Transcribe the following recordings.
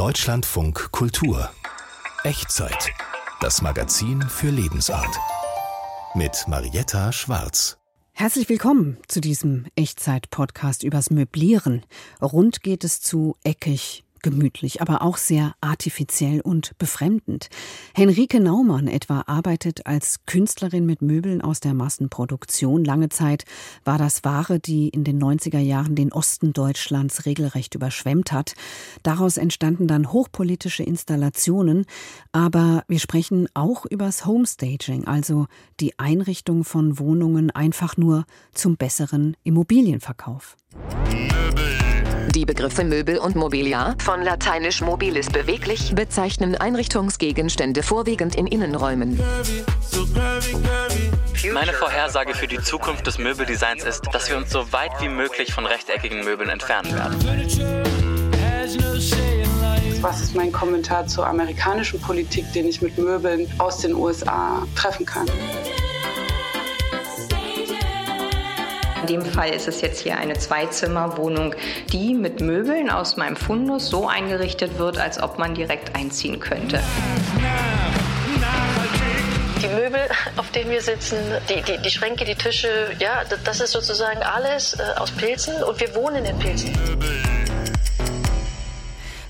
Deutschlandfunk Kultur Echtzeit. Das Magazin für Lebensart. Mit Marietta Schwarz. Herzlich willkommen zu diesem Echtzeit-Podcast übers Möblieren. Rund geht es zu eckig, gemütlich, aber auch sehr artifiziell und befremdend. Henrike Naumann etwa arbeitet als Künstlerin mit Möbeln aus der Massenproduktion. Lange Zeit war das Ware, die in den 90er Jahren den Osten Deutschlands regelrecht überschwemmt hat. Daraus entstanden dann hochpolitische Installationen, aber wir sprechen auch übers Homestaging, also die Einrichtung von Wohnungen einfach nur zum besseren Immobilienverkauf. Begriffe Möbel und Mobiliar, von lateinisch mobilis beweglich, bezeichnen Einrichtungsgegenstände vorwiegend in Innenräumen. Meine Vorhersage für die Zukunft des Möbeldesigns ist, dass wir uns so weit wie möglich von rechteckigen Möbeln entfernen werden. Was ist mein Kommentar zur amerikanischen Politik, den ich mit Möbeln aus den USA treffen kann? Dem Fall ist es jetzt hier eine Zweizimmerwohnung, die mit Möbeln aus meinem Fundus so eingerichtet wird, als ob man direkt einziehen könnte. Die Möbel, auf denen wir sitzen, die, die, die Schränke, die Tische, ja, das ist sozusagen alles äh, aus Pilzen und wir wohnen in Pilzen.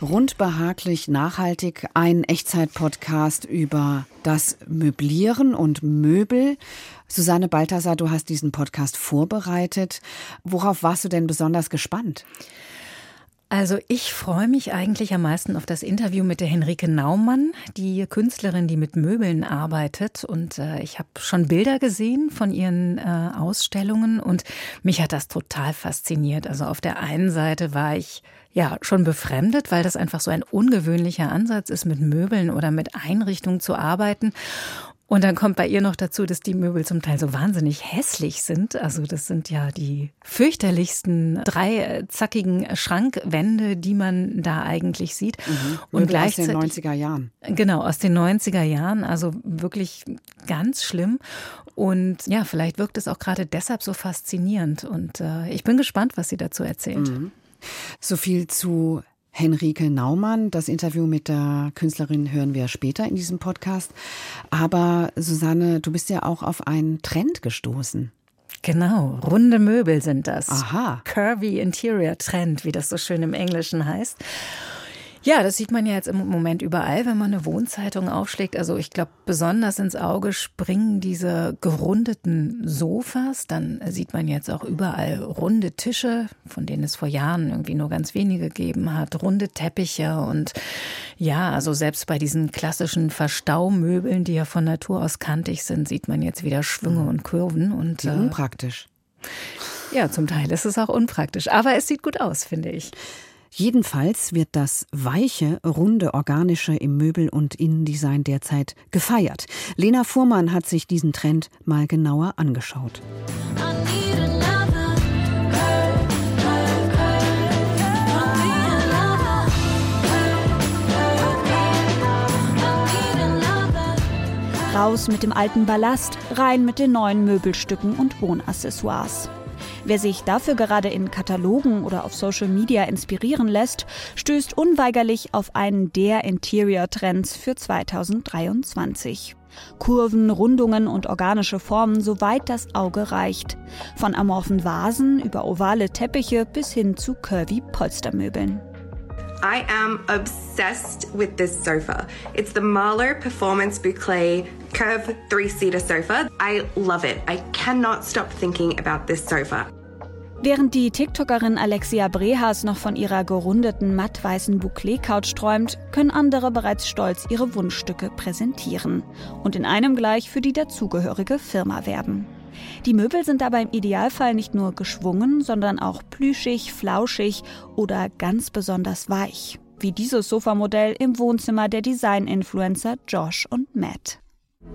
Rund behaglich nachhaltig ein Echtzeit-Podcast über das Möblieren und Möbel. Susanne Balthasar, du hast diesen Podcast vorbereitet. Worauf warst du denn besonders gespannt? Also ich freue mich eigentlich am meisten auf das Interview mit der Henrike Naumann, die Künstlerin, die mit Möbeln arbeitet. Und äh, ich habe schon Bilder gesehen von ihren äh, Ausstellungen und mich hat das total fasziniert. Also auf der einen Seite war ich ja schon befremdet, weil das einfach so ein ungewöhnlicher Ansatz ist, mit Möbeln oder mit Einrichtungen zu arbeiten. Und dann kommt bei ihr noch dazu, dass die Möbel zum Teil so wahnsinnig hässlich sind. Also das sind ja die fürchterlichsten drei zackigen Schrankwände, die man da eigentlich sieht. Mhm. Und gleichzeitig aus den 90er Jahren. Genau, aus den 90er Jahren. Also wirklich ganz schlimm. Und ja, vielleicht wirkt es auch gerade deshalb so faszinierend. Und äh, ich bin gespannt, was sie dazu erzählt. Mhm. So viel zu Henrike Naumann. Das Interview mit der Künstlerin hören wir später in diesem Podcast. Aber Susanne, du bist ja auch auf einen Trend gestoßen. Genau, runde Möbel sind das. Aha. Curvy Interior Trend, wie das so schön im Englischen heißt. Ja, das sieht man ja jetzt im Moment überall, wenn man eine Wohnzeitung aufschlägt. Also ich glaube, besonders ins Auge springen diese gerundeten Sofas. Dann sieht man jetzt auch überall runde Tische, von denen es vor Jahren irgendwie nur ganz wenige gegeben hat, runde Teppiche und ja, also selbst bei diesen klassischen Verstaumöbeln, die ja von Natur aus kantig sind, sieht man jetzt wieder Schwünge und Kurven und äh, unpraktisch. Ja, zum Teil ist es auch unpraktisch, aber es sieht gut aus, finde ich. Jedenfalls wird das weiche, runde, organische im Möbel- und Innendesign derzeit gefeiert. Lena Fuhrmann hat sich diesen Trend mal genauer angeschaut. Raus mit dem alten Ballast, rein mit den neuen Möbelstücken und Wohnaccessoires. Wer sich dafür gerade in Katalogen oder auf Social Media inspirieren lässt, stößt unweigerlich auf einen der Interior-Trends für 2023. Kurven, Rundungen und organische Formen, soweit das Auge reicht. Von amorphen Vasen über ovale Teppiche bis hin zu curvy Polstermöbeln. I am obsessed with this sofa. It's the Marlowe Performance Boucle Curve three-seater sofa. I love it. I cannot stop thinking about this sofa. Während die TikTokerin Alexia Brehas noch von ihrer gerundeten mattweißen Bouclé-Couch träumt, können andere bereits stolz ihre Wunschstücke präsentieren und in einem gleich für die dazugehörige Firma werben. Die Möbel sind dabei im Idealfall nicht nur geschwungen, sondern auch plüschig, flauschig oder ganz besonders weich. Wie dieses Sofamodell im Wohnzimmer der Design-Influencer Josh und Matt.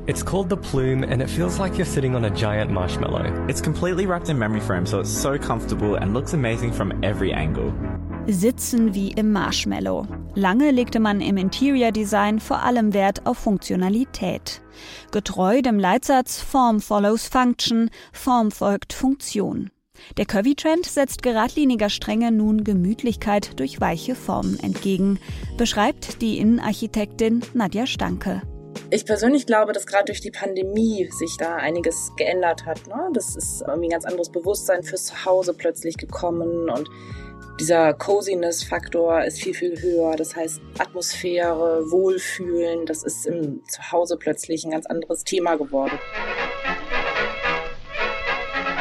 It's called the Plume and it feels like you're sitting on a giant marshmallow. It's completely wrapped in memory foam so it's so comfortable and looks amazing from every angle. Sitzen wie im Marshmallow. Lange legte man im Interior Design vor allem Wert auf Funktionalität. Getreu dem Leitsatz Form follows Function, Form folgt Funktion. Der Curvy-Trend setzt geradliniger Strenge nun Gemütlichkeit durch weiche Formen entgegen, beschreibt die Innenarchitektin Nadja Stanke. Ich persönlich glaube, dass gerade durch die Pandemie sich da einiges geändert hat. Ne? Das ist irgendwie ein ganz anderes Bewusstsein fürs Zuhause plötzlich gekommen und dieser Coziness-Faktor ist viel, viel höher. Das heißt, Atmosphäre, Wohlfühlen, das ist im Zuhause plötzlich ein ganz anderes Thema geworden.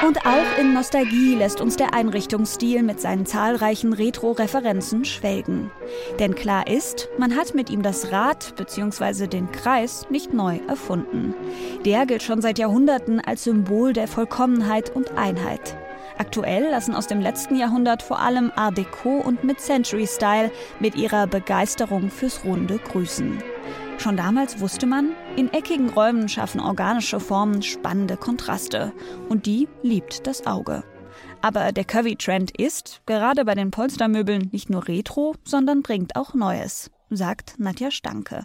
Und auch in Nostalgie lässt uns der Einrichtungsstil mit seinen zahlreichen Retro-Referenzen schwelgen. Denn klar ist, man hat mit ihm das Rad bzw. den Kreis nicht neu erfunden. Der gilt schon seit Jahrhunderten als Symbol der Vollkommenheit und Einheit. Aktuell lassen aus dem letzten Jahrhundert vor allem Art Deco und Mid-Century-Style mit ihrer Begeisterung fürs Runde grüßen. Schon damals wusste man, in eckigen Räumen schaffen organische Formen spannende Kontraste. Und die liebt das Auge. Aber der Curvy-Trend ist, gerade bei den Polstermöbeln, nicht nur retro, sondern bringt auch Neues, sagt Nadja Stanke.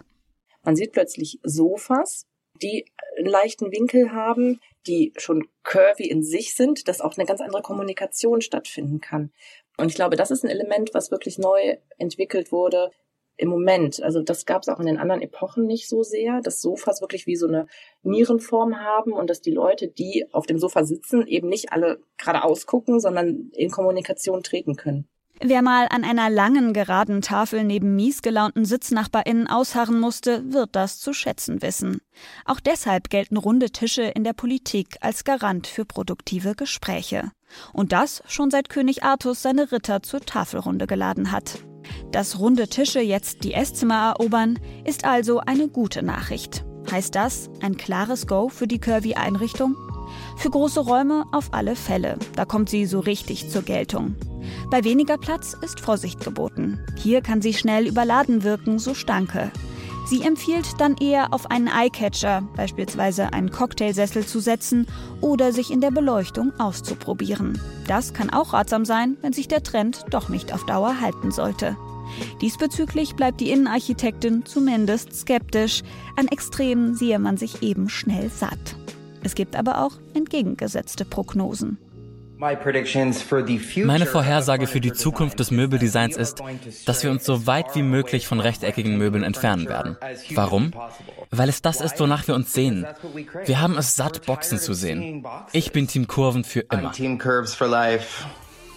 Man sieht plötzlich Sofas, die einen leichten Winkel haben, die schon curvy in sich sind, dass auch eine ganz andere Kommunikation stattfinden kann. Und ich glaube, das ist ein Element, was wirklich neu entwickelt wurde, im Moment. Also das gab es auch in den anderen Epochen nicht so sehr, dass Sofas wirklich wie so eine Nierenform haben und dass die Leute, die auf dem Sofa sitzen, eben nicht alle geradeaus gucken, sondern in Kommunikation treten können. Wer mal an einer langen, geraden Tafel neben mies gelaunten SitznachbarInnen ausharren musste, wird das zu schätzen wissen. Auch deshalb gelten runde Tische in der Politik als Garant für produktive Gespräche. Und das schon seit König Artus seine Ritter zur Tafelrunde geladen hat. Dass runde Tische jetzt die Esszimmer erobern, ist also eine gute Nachricht. Heißt das ein klares Go für die Curvy-Einrichtung? Für große Räume auf alle Fälle. Da kommt sie so richtig zur Geltung. Bei weniger Platz ist Vorsicht geboten. Hier kann sie schnell überladen wirken, so Stanke. Sie empfiehlt dann eher auf einen Eyecatcher, beispielsweise einen Cocktailsessel zu setzen oder sich in der Beleuchtung auszuprobieren. Das kann auch ratsam sein, wenn sich der Trend doch nicht auf Dauer halten sollte. Diesbezüglich bleibt die Innenarchitektin zumindest skeptisch. An Extremen sehe man sich eben schnell satt. Es gibt aber auch entgegengesetzte Prognosen. Meine Vorhersage für die Zukunft des Möbeldesigns ist, dass wir uns so weit wie möglich von rechteckigen Möbeln entfernen werden. Warum? Weil es das ist, wonach wir uns sehen. Wir haben es satt, Boxen zu sehen. Ich bin Team Kurven für immer.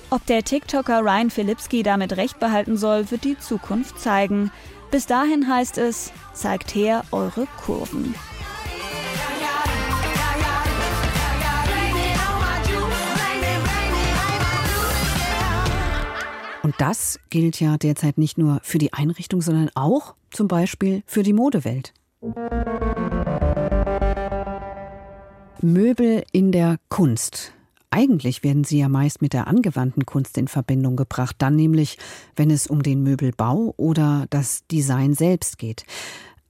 Ob der TikToker Ryan Filipski damit recht behalten soll, wird die Zukunft zeigen. Bis dahin heißt es, zeigt her eure Kurven. Und das gilt ja derzeit nicht nur für die Einrichtung, sondern auch zum Beispiel für die Modewelt. Möbel in der Kunst. Eigentlich werden sie ja meist mit der angewandten Kunst in Verbindung gebracht, dann nämlich, wenn es um den Möbelbau oder das Design selbst geht.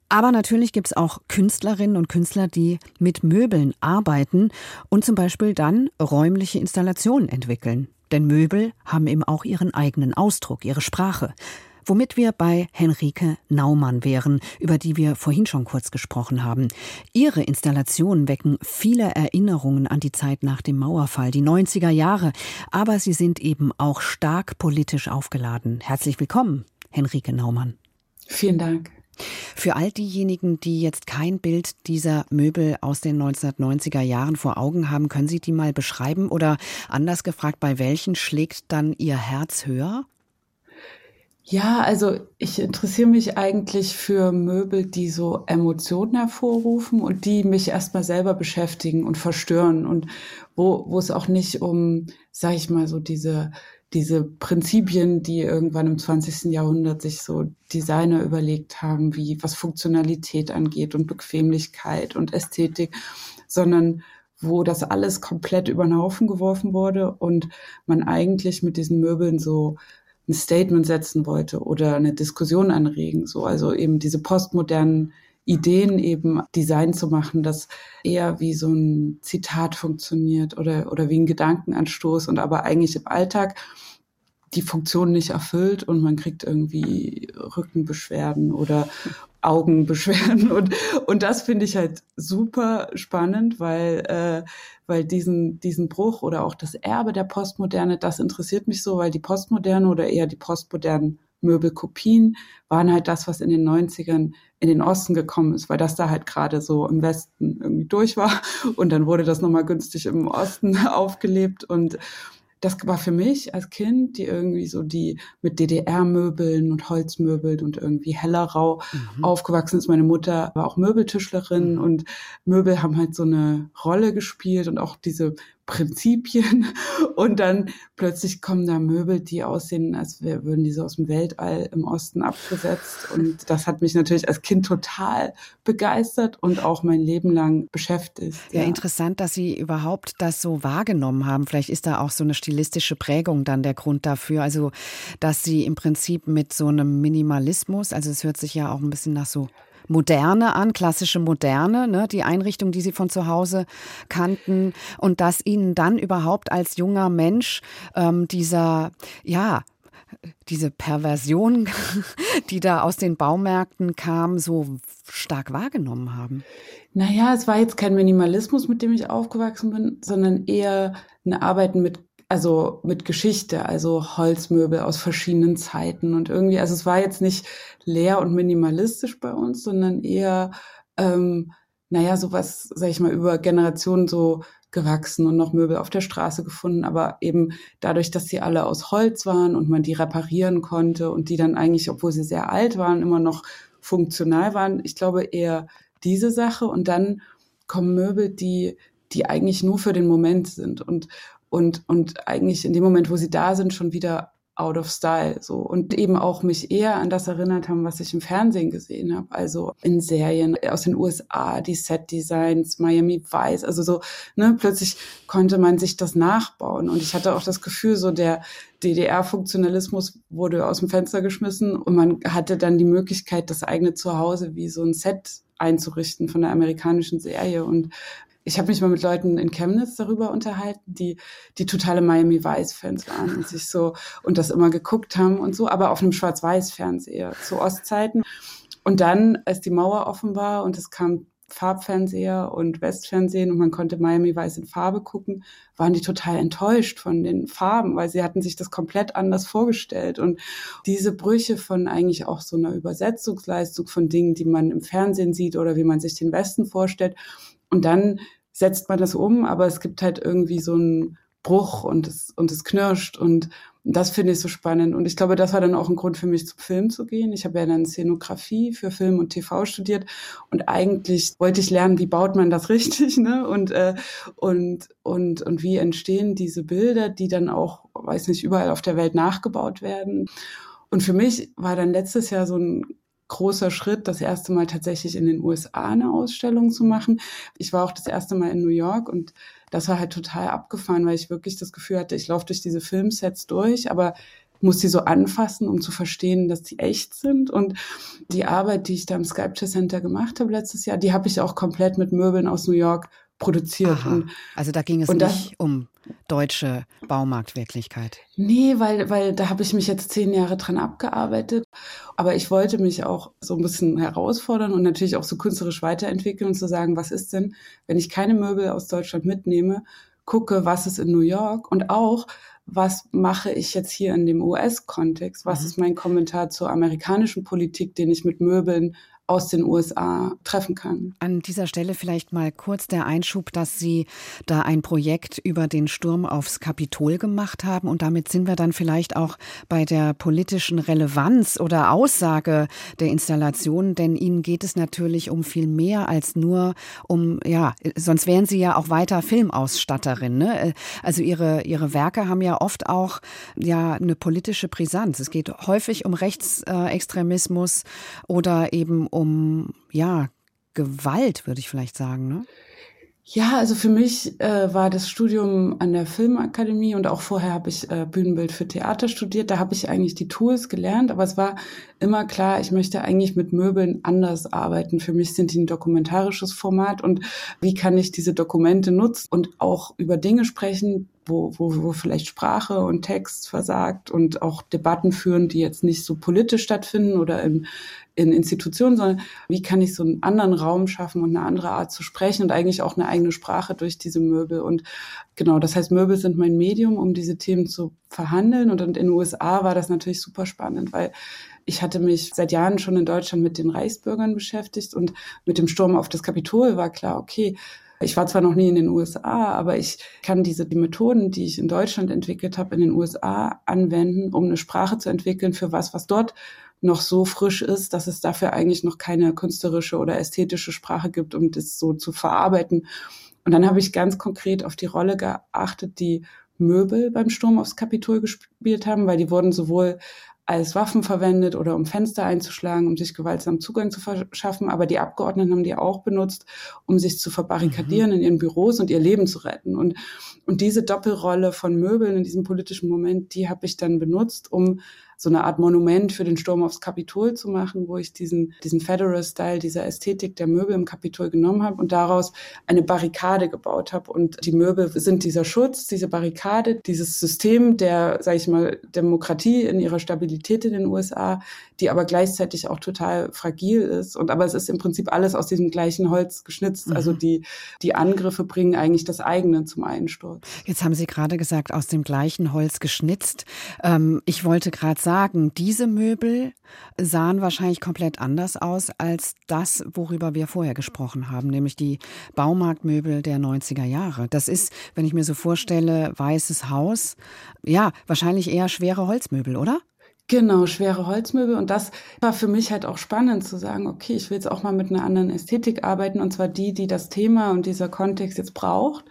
Aber natürlich gibt es auch Künstlerinnen und Künstler, die mit Möbeln arbeiten und zum Beispiel dann räumliche Installationen entwickeln. Denn Möbel haben eben auch ihren eigenen Ausdruck, ihre Sprache. Womit wir bei Henrike Naumann wären, über die wir vorhin schon kurz gesprochen haben. Ihre Installationen wecken viele Erinnerungen an die Zeit nach dem Mauerfall, die 90er Jahre, aber sie sind eben auch stark politisch aufgeladen. Herzlich willkommen, Henrike Naumann. Vielen Dank. Für all diejenigen, die jetzt kein Bild dieser Möbel aus den 1990er Jahren vor Augen haben, können Sie die mal beschreiben oder anders gefragt, bei welchen schlägt dann Ihr Herz höher? Ja, also ich interessiere mich eigentlich für Möbel, die so Emotionen hervorrufen und die mich erstmal selber beschäftigen und verstören und wo, wo es auch nicht um, sag ich mal, so diese diese Prinzipien, die irgendwann im 20. Jahrhundert sich so Designer überlegt haben, wie was Funktionalität angeht und Bequemlichkeit und Ästhetik, sondern wo das alles komplett über den Haufen geworfen wurde und man eigentlich mit diesen Möbeln so ein Statement setzen wollte oder eine Diskussion anregen, so also eben diese postmodernen Ideen eben Design zu machen, das eher wie so ein Zitat funktioniert oder, oder wie ein Gedankenanstoß und aber eigentlich im Alltag die Funktion nicht erfüllt und man kriegt irgendwie Rückenbeschwerden oder Augenbeschwerden. Und und das finde ich halt super spannend, weil äh, weil diesen diesen Bruch oder auch das Erbe der Postmoderne, das interessiert mich so, weil die Postmoderne oder eher die postmodernen Möbelkopien waren halt das, was in den 90ern in den Osten gekommen ist, weil das da halt gerade so im Westen irgendwie durch war und dann wurde das nochmal günstig im Osten aufgelebt und das war für mich als Kind, die irgendwie so die mit DDR-Möbeln und Holzmöbeln und irgendwie Hellerau mhm. aufgewachsen ist. Meine Mutter war auch Möbeltischlerin mhm. und Möbel haben halt so eine Rolle gespielt und auch diese Prinzipien und dann plötzlich kommen da Möbel, die aussehen, als würden die so aus dem Weltall im Osten abgesetzt und das hat mich natürlich als Kind total begeistert und auch mein Leben lang beschäftigt. Ja, ja, interessant, dass Sie überhaupt das so wahrgenommen haben. Vielleicht ist da auch so eine stilistische Prägung dann der Grund dafür, also dass Sie im Prinzip mit so einem Minimalismus, also es hört sich ja auch ein bisschen nach so Moderne an, klassische Moderne, ne, die Einrichtung, die Sie von zu Hause kannten und dass Ihnen dann überhaupt als junger Mensch ähm, dieser, ja, diese Perversion, die da aus den Baumärkten kam, so stark wahrgenommen haben? Naja, es war jetzt kein Minimalismus, mit dem ich aufgewachsen bin, sondern eher ein Arbeiten mit also mit Geschichte, also Holzmöbel aus verschiedenen Zeiten und irgendwie, also es war jetzt nicht leer und minimalistisch bei uns, sondern eher, ähm, naja, sowas, sag ich mal, über Generationen so gewachsen und noch Möbel auf der Straße gefunden, aber eben dadurch, dass sie alle aus Holz waren und man die reparieren konnte und die dann eigentlich, obwohl sie sehr alt waren, immer noch funktional waren. Ich glaube eher diese Sache und dann kommen Möbel, die die eigentlich nur für den Moment sind und und, und eigentlich in dem Moment, wo sie da sind, schon wieder out of style so. Und eben auch mich eher an das erinnert haben, was ich im Fernsehen gesehen habe, also in Serien aus den USA, die Set Designs, Miami Vice, also so ne, plötzlich konnte man sich das nachbauen. Und ich hatte auch das Gefühl, so der DDR-Funktionalismus wurde aus dem Fenster geschmissen und man hatte dann die Möglichkeit, das eigene Zuhause wie so ein Set einzurichten von der amerikanischen Serie. Und ich habe mich mal mit Leuten in Chemnitz darüber unterhalten, die die totale Miami Vice Fans waren und sich so und das immer geguckt haben und so, aber auf einem Schwarz-Weiß Fernseher zu Ostzeiten. Und dann, als die Mauer offen war und es kam Farbfernseher und Westfernsehen und man konnte Miami Vice in Farbe gucken, waren die total enttäuscht von den Farben, weil sie hatten sich das komplett anders vorgestellt. Und diese Brüche von eigentlich auch so einer Übersetzungsleistung von Dingen, die man im Fernsehen sieht oder wie man sich den Westen vorstellt, und dann setzt man das um, aber es gibt halt irgendwie so einen Bruch und es, und es knirscht und das finde ich so spannend. Und ich glaube, das war dann auch ein Grund für mich, zum Film zu gehen. Ich habe ja dann Szenografie für Film und TV studiert und eigentlich wollte ich lernen, wie baut man das richtig, ne? Und, äh, und, und, und wie entstehen diese Bilder, die dann auch, weiß nicht, überall auf der Welt nachgebaut werden. Und für mich war dann letztes Jahr so ein großer Schritt, das erste Mal tatsächlich in den USA eine Ausstellung zu machen. Ich war auch das erste Mal in New York und das war halt total abgefahren, weil ich wirklich das Gefühl hatte, ich laufe durch diese Filmsets durch, aber muss sie so anfassen, um zu verstehen, dass die echt sind. Und die Arbeit, die ich da im Sculpture Center gemacht habe letztes Jahr, die habe ich auch komplett mit Möbeln aus New York produziert. Und, also da ging es nicht das, um deutsche Baumarktwirklichkeit. Nee, weil, weil da habe ich mich jetzt zehn Jahre dran abgearbeitet. Aber ich wollte mich auch so ein bisschen herausfordern und natürlich auch so künstlerisch weiterentwickeln und zu sagen, was ist denn, wenn ich keine Möbel aus Deutschland mitnehme, gucke, was ist in New York und auch, was mache ich jetzt hier in dem US-Kontext? Was mhm. ist mein Kommentar zur amerikanischen Politik, den ich mit Möbeln aus den USA treffen kann. An dieser Stelle vielleicht mal kurz der Einschub, dass Sie da ein Projekt über den Sturm aufs Kapitol gemacht haben und damit sind wir dann vielleicht auch bei der politischen Relevanz oder Aussage der Installation, denn Ihnen geht es natürlich um viel mehr als nur um, ja, sonst wären Sie ja auch weiter Filmausstatterin. Ne? Also Ihre, Ihre Werke haben ja oft auch ja eine politische Brisanz. Es geht häufig um Rechtsextremismus oder eben um, ja, Gewalt, würde ich vielleicht sagen, ne? Ja, also für mich äh, war das Studium an der Filmakademie und auch vorher habe ich äh, Bühnenbild für Theater studiert. Da habe ich eigentlich die Tools gelernt, aber es war immer klar, ich möchte eigentlich mit Möbeln anders arbeiten. Für mich sind die ein dokumentarisches Format und wie kann ich diese Dokumente nutzen und auch über Dinge sprechen, wo, wo, wo vielleicht Sprache und Text versagt und auch Debatten führen, die jetzt nicht so politisch stattfinden oder in, in Institutionen, sondern wie kann ich so einen anderen Raum schaffen und eine andere Art zu sprechen und eigentlich auch eine eigene Sprache durch diese Möbel. Und genau, das heißt, Möbel sind mein Medium, um diese Themen zu verhandeln. Und in den USA war das natürlich super spannend, weil ich hatte mich seit Jahren schon in Deutschland mit den Reichsbürgern beschäftigt und mit dem Sturm auf das Kapitol war klar, okay, ich war zwar noch nie in den USA, aber ich kann diese die Methoden, die ich in Deutschland entwickelt habe, in den USA anwenden, um eine Sprache zu entwickeln für was, was dort noch so frisch ist, dass es dafür eigentlich noch keine künstlerische oder ästhetische Sprache gibt, um das so zu verarbeiten. Und dann habe ich ganz konkret auf die Rolle geachtet, die Möbel beim Sturm aufs Kapitol gespielt haben, weil die wurden sowohl als Waffen verwendet oder um Fenster einzuschlagen, um sich gewaltsam Zugang zu verschaffen. Aber die Abgeordneten haben die auch benutzt, um sich zu verbarrikadieren mhm. in ihren Büros und ihr Leben zu retten. Und, und diese Doppelrolle von Möbeln in diesem politischen Moment, die habe ich dann benutzt, um so eine Art Monument für den Sturm aufs Kapitol zu machen, wo ich diesen, diesen Federal-Style, dieser Ästhetik der Möbel im Kapitol genommen habe und daraus eine Barrikade gebaut habe. Und die Möbel sind dieser Schutz, diese Barrikade, dieses System der, sage ich mal, Demokratie in ihrer Stabilität in den USA, die aber gleichzeitig auch total fragil ist. Und aber es ist im Prinzip alles aus diesem gleichen Holz geschnitzt. Also mhm. Also die, die Angriffe bringen eigentlich das eigene zum Einsturz. Jetzt haben Sie gerade gesagt, aus dem gleichen Holz geschnitzt. Ähm, ich wollte gerade sagen, diese Möbel sahen wahrscheinlich komplett anders aus als das, worüber wir vorher gesprochen haben, nämlich die Baumarktmöbel der 90er Jahre. Das ist, wenn ich mir so vorstelle, weißes Haus, ja, wahrscheinlich eher schwere Holzmöbel, oder? Genau, schwere Holzmöbel. Und das war für mich halt auch spannend zu sagen, okay, ich will jetzt auch mal mit einer anderen Ästhetik arbeiten, und zwar die, die das Thema und dieser Kontext jetzt braucht.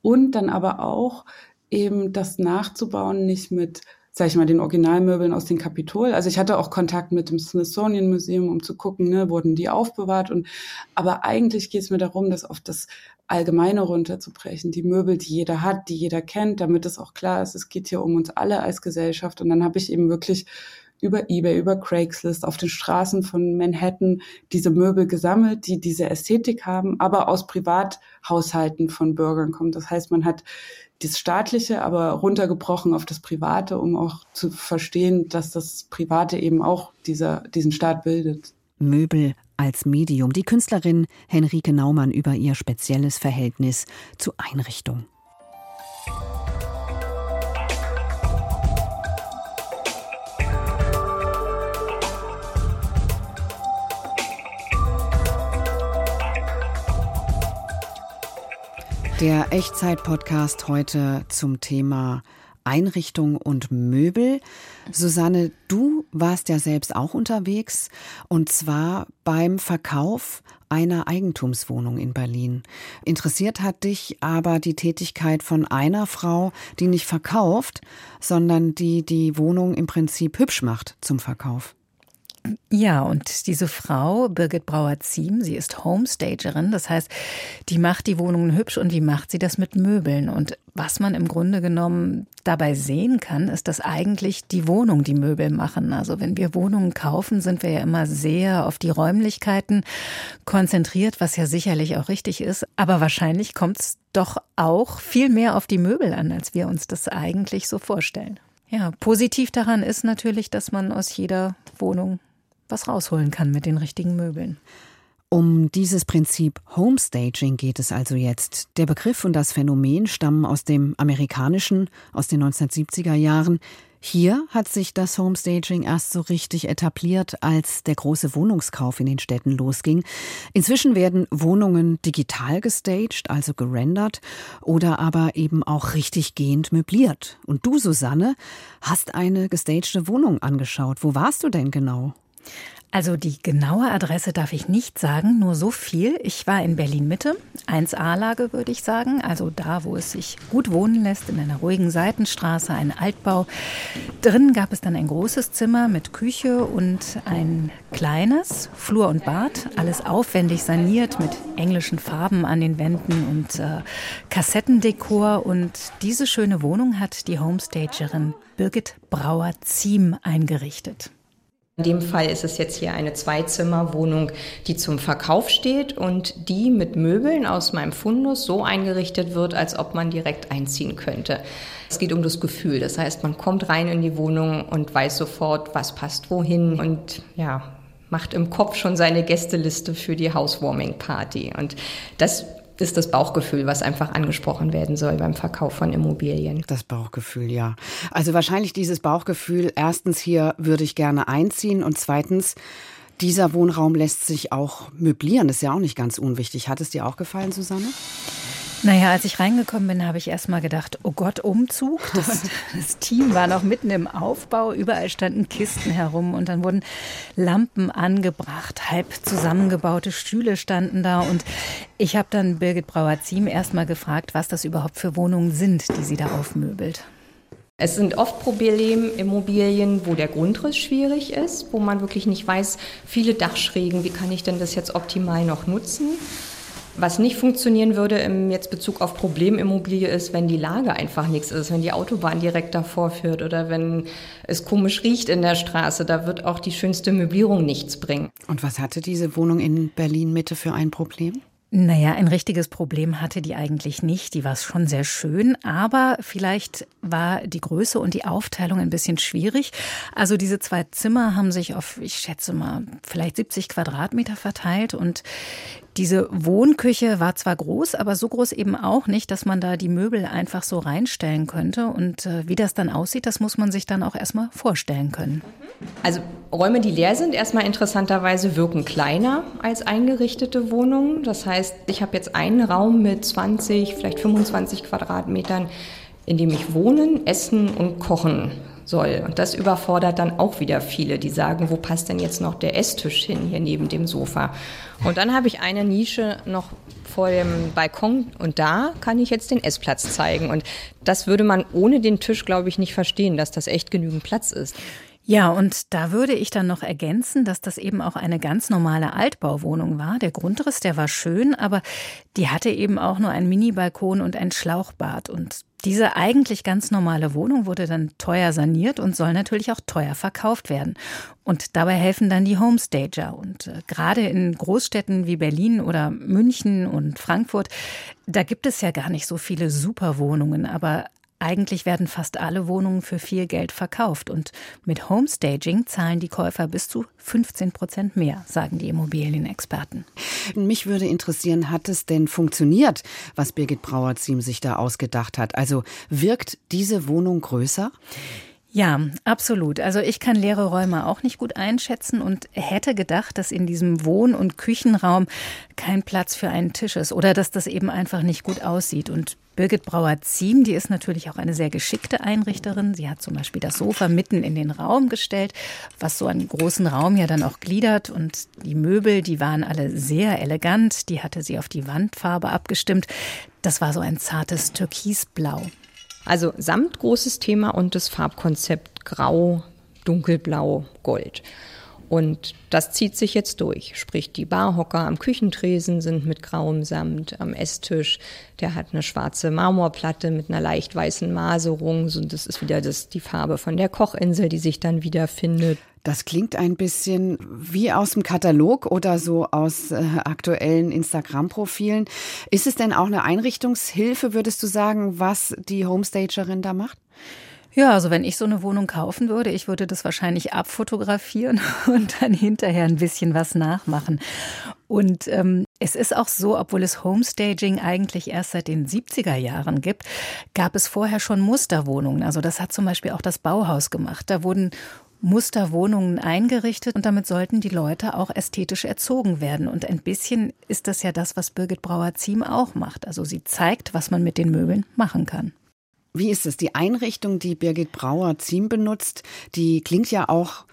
Und dann aber auch eben das nachzubauen, nicht mit sag ich mal, den Originalmöbeln aus dem Kapitol. Also ich hatte auch Kontakt mit dem Smithsonian Museum, um zu gucken, ne, wurden die aufbewahrt. Und aber eigentlich geht es mir darum, das auf das Allgemeine runterzubrechen, die Möbel, die jeder hat, die jeder kennt, damit es auch klar ist, es geht hier um uns alle als Gesellschaft. Und dann habe ich eben wirklich über eBay, über Craigslist auf den Straßen von Manhattan diese Möbel gesammelt, die diese Ästhetik haben, aber aus Privathaushalten von Bürgern kommen. Das heißt, man hat das Staatliche, aber runtergebrochen auf das Private, um auch zu verstehen, dass das Private eben auch dieser, diesen Staat bildet. Möbel als Medium. Die Künstlerin Henrike Naumann über ihr spezielles Verhältnis zu Einrichtung. Der Echtzeit-Podcast heute zum Thema Einrichtung und Möbel. Susanne, du warst ja selbst auch unterwegs und zwar beim Verkauf einer Eigentumswohnung in Berlin. Interessiert hat dich aber die Tätigkeit von einer Frau, die nicht verkauft, sondern die die Wohnung im Prinzip hübsch macht zum Verkauf. Ja, und diese Frau, Birgit Brauer-Ziem, sie ist Homestagerin. Das heißt, die macht die Wohnungen hübsch und wie macht sie das mit Möbeln? Und was man im Grunde genommen dabei sehen kann, ist, dass eigentlich die Wohnung die Möbel machen. Also wenn wir Wohnungen kaufen, sind wir ja immer sehr auf die Räumlichkeiten konzentriert, was ja sicherlich auch richtig ist. Aber wahrscheinlich kommt es doch auch viel mehr auf die Möbel an, als wir uns das eigentlich so vorstellen. Ja, positiv daran ist natürlich, dass man aus jeder Wohnung was rausholen kann mit den richtigen Möbeln. Um dieses Prinzip Homestaging geht es also jetzt. Der Begriff und das Phänomen stammen aus dem amerikanischen, aus den 1970er Jahren. Hier hat sich das Homestaging erst so richtig etabliert, als der große Wohnungskauf in den Städten losging. Inzwischen werden Wohnungen digital gestaged, also gerendert, oder aber eben auch richtig gehend möbliert. Und du, Susanne, hast eine gestagte Wohnung angeschaut. Wo warst du denn genau? Also die genaue Adresse darf ich nicht sagen, nur so viel. Ich war in Berlin Mitte, 1A-Lage würde ich sagen, also da, wo es sich gut wohnen lässt, in einer ruhigen Seitenstraße, ein Altbau. Drinnen gab es dann ein großes Zimmer mit Küche und ein kleines, Flur und Bad, alles aufwendig saniert mit englischen Farben an den Wänden und äh, Kassettendekor. Und diese schöne Wohnung hat die Homestagerin Birgit Brauer-Ziem eingerichtet. In dem Fall ist es jetzt hier eine Zweizimmerwohnung, die zum Verkauf steht und die mit Möbeln aus meinem Fundus so eingerichtet wird, als ob man direkt einziehen könnte. Es geht um das Gefühl. Das heißt, man kommt rein in die Wohnung und weiß sofort, was passt wohin und ja, macht im Kopf schon seine Gästeliste für die Housewarming Party. Und das ist das Bauchgefühl, was einfach angesprochen werden soll beim Verkauf von Immobilien. Das Bauchgefühl, ja. Also wahrscheinlich dieses Bauchgefühl, erstens hier würde ich gerne einziehen und zweitens, dieser Wohnraum lässt sich auch möblieren. Das ist ja auch nicht ganz unwichtig. Hat es dir auch gefallen, Susanne? Naja, als ich reingekommen bin, habe ich erst mal gedacht, oh Gott, Umzug. Das, das, Team war noch mitten im Aufbau. Überall standen Kisten herum und dann wurden Lampen angebracht. Halb zusammengebaute Stühle standen da. Und ich habe dann Birgit Brauer-Ziem erst mal gefragt, was das überhaupt für Wohnungen sind, die sie da aufmöbelt. Es sind oft Problemimmobilien, wo der Grundriss schwierig ist, wo man wirklich nicht weiß, viele Dachschrägen, wie kann ich denn das jetzt optimal noch nutzen? Was nicht funktionieren würde im jetzt Bezug auf Problemimmobilie ist, wenn die Lage einfach nichts ist, wenn die Autobahn direkt davor führt oder wenn es komisch riecht in der Straße, da wird auch die schönste Möblierung nichts bringen. Und was hatte diese Wohnung in Berlin Mitte für ein Problem? Naja, ein richtiges Problem hatte die eigentlich nicht. Die war schon sehr schön, aber vielleicht war die Größe und die Aufteilung ein bisschen schwierig. Also diese zwei Zimmer haben sich auf, ich schätze mal, vielleicht 70 Quadratmeter verteilt und diese Wohnküche war zwar groß, aber so groß eben auch nicht, dass man da die Möbel einfach so reinstellen könnte. Und äh, wie das dann aussieht, das muss man sich dann auch erstmal vorstellen können. Also Räume, die leer sind, erstmal interessanterweise wirken kleiner als eingerichtete Wohnungen. Das heißt, ich habe jetzt einen Raum mit 20, vielleicht 25 Quadratmetern, in dem ich wohnen, essen und kochen soll. Und das überfordert dann auch wieder viele, die sagen, wo passt denn jetzt noch der Esstisch hin hier neben dem Sofa? Und dann habe ich eine Nische noch vor dem Balkon und da kann ich jetzt den Essplatz zeigen. Und das würde man ohne den Tisch, glaube ich, nicht verstehen, dass das echt genügend Platz ist. Ja, und da würde ich dann noch ergänzen, dass das eben auch eine ganz normale Altbauwohnung war. Der Grundriss, der war schön, aber die hatte eben auch nur einen Mini-Balkon und ein Schlauchbad. Und diese eigentlich ganz normale Wohnung wurde dann teuer saniert und soll natürlich auch teuer verkauft werden. Und dabei helfen dann die Homestager. Und äh, gerade in Großstädten wie Berlin oder München und Frankfurt, da gibt es ja gar nicht so viele Superwohnungen. Aber eigentlich werden fast alle Wohnungen für viel Geld verkauft und mit Homestaging zahlen die Käufer bis zu 15 Prozent mehr, sagen die Immobilienexperten. Mich würde interessieren, hat es denn funktioniert, was Birgit Brauer-Ziem sich da ausgedacht hat? Also wirkt diese Wohnung größer? Ja, absolut. Also ich kann leere Räume auch nicht gut einschätzen und hätte gedacht, dass in diesem Wohn- und Küchenraum kein Platz für einen Tisch ist oder dass das eben einfach nicht gut aussieht. Und Birgit Brauer-Ziem, die ist natürlich auch eine sehr geschickte Einrichterin. Sie hat zum Beispiel das Sofa mitten in den Raum gestellt, was so einen großen Raum ja dann auch gliedert. Und die Möbel, die waren alle sehr elegant. Die hatte sie auf die Wandfarbe abgestimmt. Das war so ein zartes Türkisblau. Also Samt großes Thema und das Farbkonzept Grau, Dunkelblau, Gold. Und das zieht sich jetzt durch. Sprich, die Barhocker am Küchentresen sind mit grauem Samt, am Esstisch, der hat eine schwarze Marmorplatte mit einer leicht weißen Maserung. So, das ist wieder das, die Farbe von der Kochinsel, die sich dann wiederfindet. Das klingt ein bisschen wie aus dem Katalog oder so aus äh, aktuellen Instagram-Profilen. Ist es denn auch eine Einrichtungshilfe, würdest du sagen, was die Homestagerin da macht? Ja, also wenn ich so eine Wohnung kaufen würde, ich würde das wahrscheinlich abfotografieren und dann hinterher ein bisschen was nachmachen. Und ähm, es ist auch so, obwohl es Homestaging eigentlich erst seit den 70er Jahren gibt, gab es vorher schon Musterwohnungen. Also das hat zum Beispiel auch das Bauhaus gemacht. Da wurden Musterwohnungen eingerichtet und damit sollten die Leute auch ästhetisch erzogen werden. Und ein bisschen ist das ja das, was Birgit Brauer-Ziem auch macht. Also sie zeigt, was man mit den Möbeln machen kann. Wie ist es? Die Einrichtung, die Birgit Brauer-Ziem benutzt, die klingt ja auch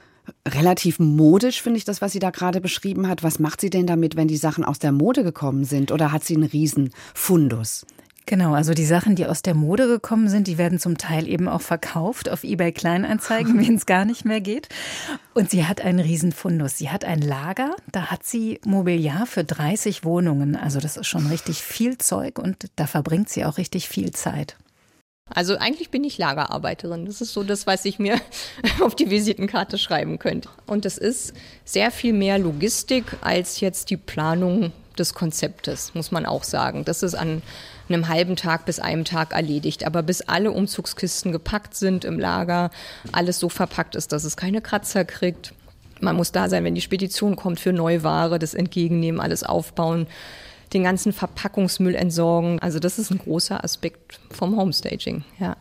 relativ modisch, finde ich, das, was sie da gerade beschrieben hat. Was macht sie denn damit, wenn die Sachen aus der Mode gekommen sind? Oder hat sie einen riesen Fundus? Genau, also die Sachen, die aus der Mode gekommen sind, die werden zum Teil eben auch verkauft auf eBay Kleinanzeigen, wenn es gar nicht mehr geht. Und sie hat einen Riesenfundus. Sie hat ein Lager, da hat sie Mobiliar für 30 Wohnungen. Also das ist schon richtig viel Zeug und da verbringt sie auch richtig viel Zeit. Also eigentlich bin ich Lagerarbeiterin. Das ist so das, was ich mir auf die Visitenkarte schreiben könnte. Und es ist sehr viel mehr Logistik als jetzt die Planung des Konzeptes, muss man auch sagen. Das ist an einem halben Tag bis einem Tag erledigt. Aber bis alle Umzugskisten gepackt sind im Lager, alles so verpackt ist, dass es keine Kratzer kriegt, Man muss da sein, wenn die Spedition kommt für Neuware, das Entgegennehmen, alles aufbauen, den ganzen Verpackungsmüll entsorgen. Also das ist ein großer Aspekt vom Homestaging, ja.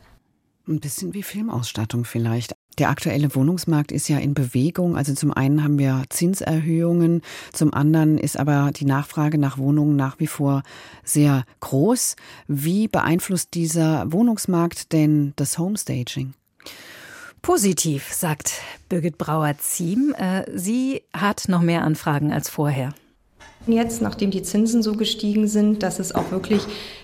Ein bisschen wie Filmausstattung vielleicht. Der aktuelle Wohnungsmarkt ist ja in Bewegung. Also zum einen haben wir Zinserhöhungen, zum anderen ist aber die Nachfrage nach Wohnungen nach wie vor sehr groß. Wie beeinflusst dieser Wohnungsmarkt denn das Homestaging? Positiv, sagt Birgit Brauer-Ziem. Äh, sie hat noch mehr Anfragen als vorher. Jetzt, nachdem die Zinsen so gestiegen sind, dass es auch wirklich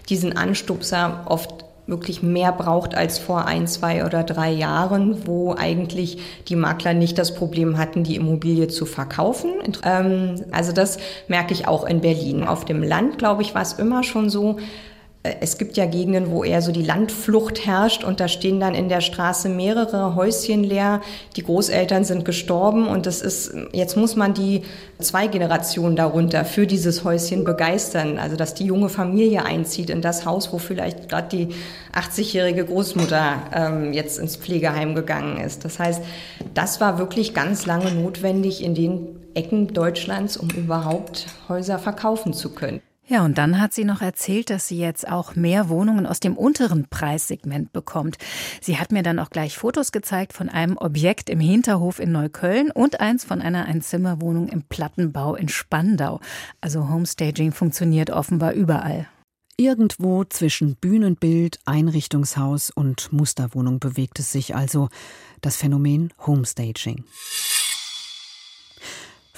diesen Anstupser oft wirklich mehr braucht als vor ein, zwei oder drei Jahren, wo eigentlich die Makler nicht das Problem hatten, die Immobilie zu verkaufen. Ähm, also das merke ich auch in Berlin. Auf dem Land, glaube ich, war es immer schon so, es gibt ja Gegenden, wo eher so die Landflucht herrscht und da stehen dann in der Straße mehrere Häuschen leer. Die Großeltern sind gestorben und das ist, jetzt muss man die zwei Generationen darunter für dieses Häuschen begeistern. Also, dass die junge Familie einzieht in das Haus, wo vielleicht gerade die 80-jährige Großmutter ähm, jetzt ins Pflegeheim gegangen ist. Das heißt, das war wirklich ganz lange notwendig in den Ecken Deutschlands, um überhaupt Häuser verkaufen zu können. Ja, und dann hat sie noch erzählt, dass sie jetzt auch mehr Wohnungen aus dem unteren Preissegment bekommt. Sie hat mir dann auch gleich Fotos gezeigt von einem Objekt im Hinterhof in Neukölln und eins von einer Einzimmerwohnung im Plattenbau in Spandau. Also Homestaging funktioniert offenbar überall. Irgendwo zwischen Bühnenbild, Einrichtungshaus und Musterwohnung bewegt es sich also das Phänomen Homestaging.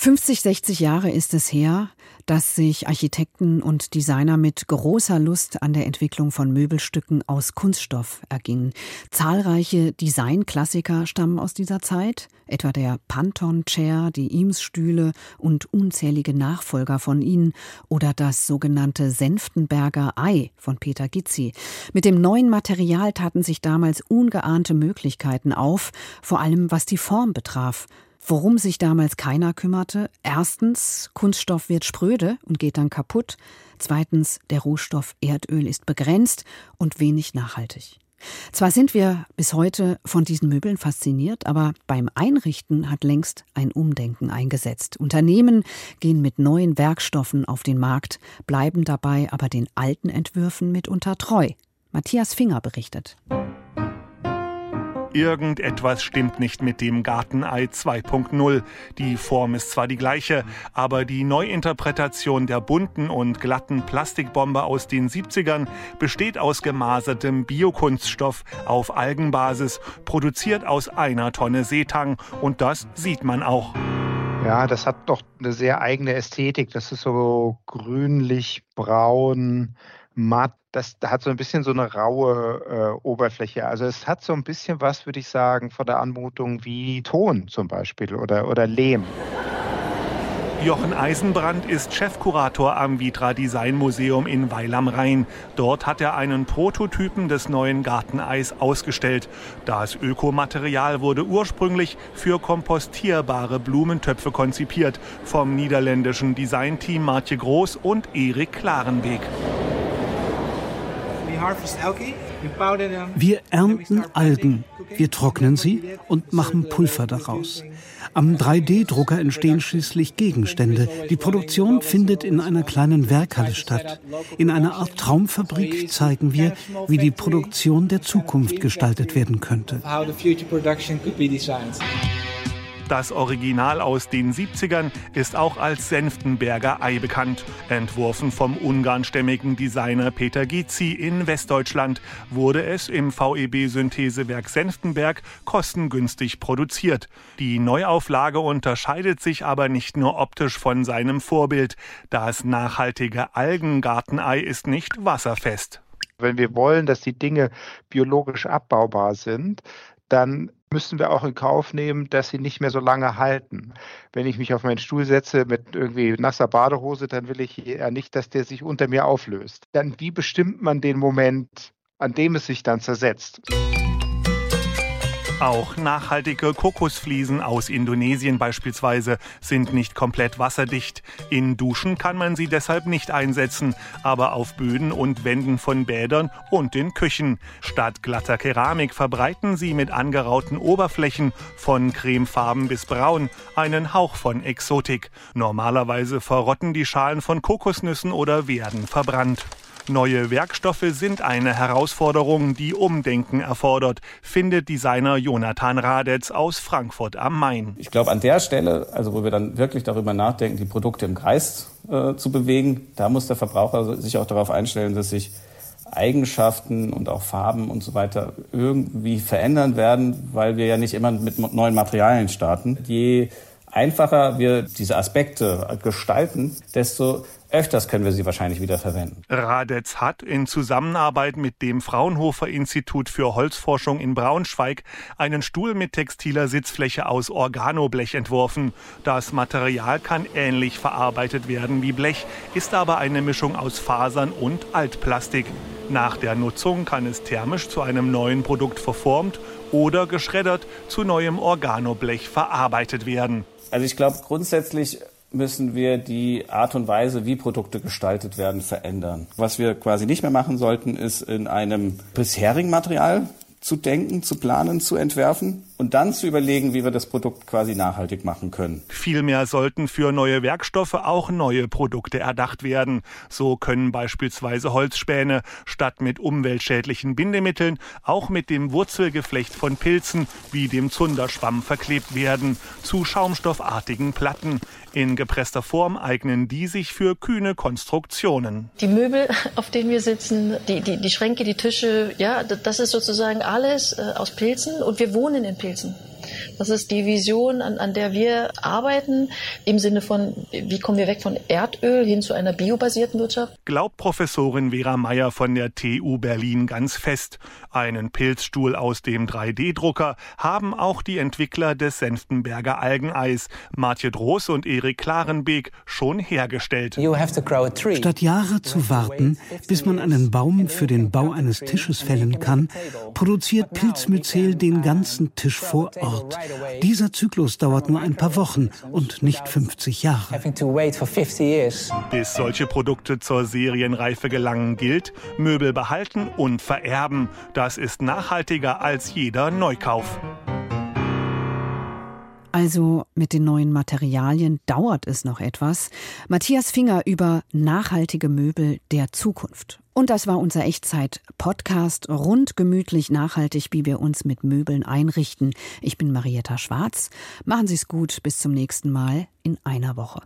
50, 60 Jahre ist es her, dass sich Architekten und Designer mit großer Lust an der Entwicklung von Möbelstücken aus Kunststoff ergingen. Zahlreiche Designklassiker stammen aus dieser Zeit, etwa der Panton Chair, die Eames-Stühle und unzählige Nachfolger von ihnen oder das sogenannte Senftenberger Ei von Peter Gizzi. Mit dem neuen Material taten sich damals ungeahnte Möglichkeiten auf, vor allem was die Form betraf. Worum sich damals keiner kümmerte? Erstens, Kunststoff wird spröde und geht dann kaputt. Zweitens, der Rohstoff Erdöl ist begrenzt und wenig nachhaltig. Zwar sind wir bis heute von diesen Möbeln fasziniert, aber beim Einrichten hat längst ein Umdenken eingesetzt. Unternehmen gehen mit neuen Werkstoffen auf den Markt, bleiben dabei aber den alten Entwürfen mitunter treu. Matthias Finger berichtet. Irgendetwas stimmt nicht mit dem Gartenei 2.0. Die Form ist zwar die gleiche, aber die Neuinterpretation der bunten und glatten Plastikbombe aus den 70ern besteht aus gemasertem Biokunststoff auf Algenbasis, produziert aus einer Tonne Seetang und das sieht man auch. Ja, das hat doch eine sehr eigene Ästhetik. Das ist so grünlich, braun, matt das hat so ein bisschen so eine raue äh, Oberfläche. Also es hat so ein bisschen was, würde ich sagen, von der Anmutung wie Ton zum Beispiel oder, oder Lehm. Jochen Eisenbrand ist Chefkurator am Vitra Design Museum in Weil am Rhein. Dort hat er einen Prototypen des neuen Garteneis ausgestellt. Das Ökomaterial wurde ursprünglich für kompostierbare Blumentöpfe konzipiert vom niederländischen Designteam Martje Groß und Erik Klarenbeek. Wir ernten Algen, wir trocknen sie und machen Pulver daraus. Am 3D-Drucker entstehen schließlich Gegenstände. Die Produktion findet in einer kleinen Werkhalle statt. In einer Art Traumfabrik zeigen wir, wie die Produktion der Zukunft gestaltet werden könnte. Das Original aus den 70ern ist auch als Senftenberger Ei bekannt, entworfen vom ungarnstämmigen Designer Peter Gizzi in Westdeutschland, wurde es im VEB-Synthesewerk Senftenberg kostengünstig produziert. Die Neuauflage unterscheidet sich aber nicht nur optisch von seinem Vorbild. Das nachhaltige Algengartenei ist nicht wasserfest. Wenn wir wollen, dass die Dinge biologisch abbaubar sind, dann müssen wir auch in Kauf nehmen, dass sie nicht mehr so lange halten. Wenn ich mich auf meinen Stuhl setze mit irgendwie nasser Badehose, dann will ich ja nicht, dass der sich unter mir auflöst. Dann wie bestimmt man den Moment, an dem es sich dann zersetzt? Auch nachhaltige Kokosfliesen aus Indonesien beispielsweise sind nicht komplett wasserdicht. In Duschen kann man sie deshalb nicht einsetzen, aber auf Böden und Wänden von Bädern und in Küchen. Statt glatter Keramik verbreiten sie mit angerauten Oberflächen von cremefarben bis braun einen Hauch von Exotik. Normalerweise verrotten die Schalen von Kokosnüssen oder werden verbrannt. Neue Werkstoffe sind eine Herausforderung, die Umdenken erfordert, findet Designer Jonathan Radetz aus Frankfurt am Main. Ich glaube, an der Stelle, also wo wir dann wirklich darüber nachdenken, die Produkte im Kreis äh, zu bewegen, da muss der Verbraucher sich auch darauf einstellen, dass sich Eigenschaften und auch Farben und so weiter irgendwie verändern werden, weil wir ja nicht immer mit neuen Materialien starten. Je einfacher wir diese Aspekte gestalten, desto öfters können wir sie wahrscheinlich wieder verwenden. Radetz hat in Zusammenarbeit mit dem Fraunhofer Institut für Holzforschung in Braunschweig einen Stuhl mit textiler Sitzfläche aus Organoblech entworfen. Das Material kann ähnlich verarbeitet werden wie Blech, ist aber eine Mischung aus Fasern und Altplastik. Nach der Nutzung kann es thermisch zu einem neuen Produkt verformt oder geschreddert zu neuem Organoblech verarbeitet werden. Also ich glaube, grundsätzlich müssen wir die Art und Weise, wie Produkte gestaltet werden, verändern. Was wir quasi nicht mehr machen sollten, ist in einem bisherigen Material zu denken, zu planen, zu entwerfen und dann zu überlegen, wie wir das Produkt quasi nachhaltig machen können. Vielmehr sollten für neue Werkstoffe auch neue Produkte erdacht werden. So können beispielsweise Holzspäne statt mit umweltschädlichen Bindemitteln auch mit dem Wurzelgeflecht von Pilzen wie dem Zunderschwamm verklebt werden zu schaumstoffartigen Platten. In gepresster Form eignen die sich für kühne Konstruktionen. Die Möbel, auf denen wir sitzen, die, die, die Schränke, die Tische, ja, das ist sozusagen alles äh, aus Pilzen und wir wohnen in Pilzen. Das ist die Vision, an, an der wir arbeiten, im Sinne von, wie kommen wir weg von Erdöl hin zu einer biobasierten Wirtschaft? Glaubt Professorin Vera Meyer von der TU Berlin ganz fest. Einen Pilzstuhl aus dem 3D-Drucker haben auch die Entwickler des Senftenberger Algeneis, Martje Droß und Erik Klarenbeek, schon hergestellt. Statt Jahre zu warten, bis man einen Baum für den Bau eines Tisches fällen kann, produziert Pilzmyzel den ganzen Tisch vor Ort. Dieser Zyklus dauert nur ein paar Wochen und nicht 50 Jahre. Bis solche Produkte zur Serienreife gelangen, gilt, Möbel behalten und vererben. Das ist nachhaltiger als jeder Neukauf. Also mit den neuen Materialien dauert es noch etwas. Matthias Finger über nachhaltige Möbel der Zukunft. Und das war unser Echtzeit-Podcast, rund gemütlich nachhaltig, wie wir uns mit Möbeln einrichten. Ich bin Marietta Schwarz. Machen Sie es gut, bis zum nächsten Mal in einer Woche.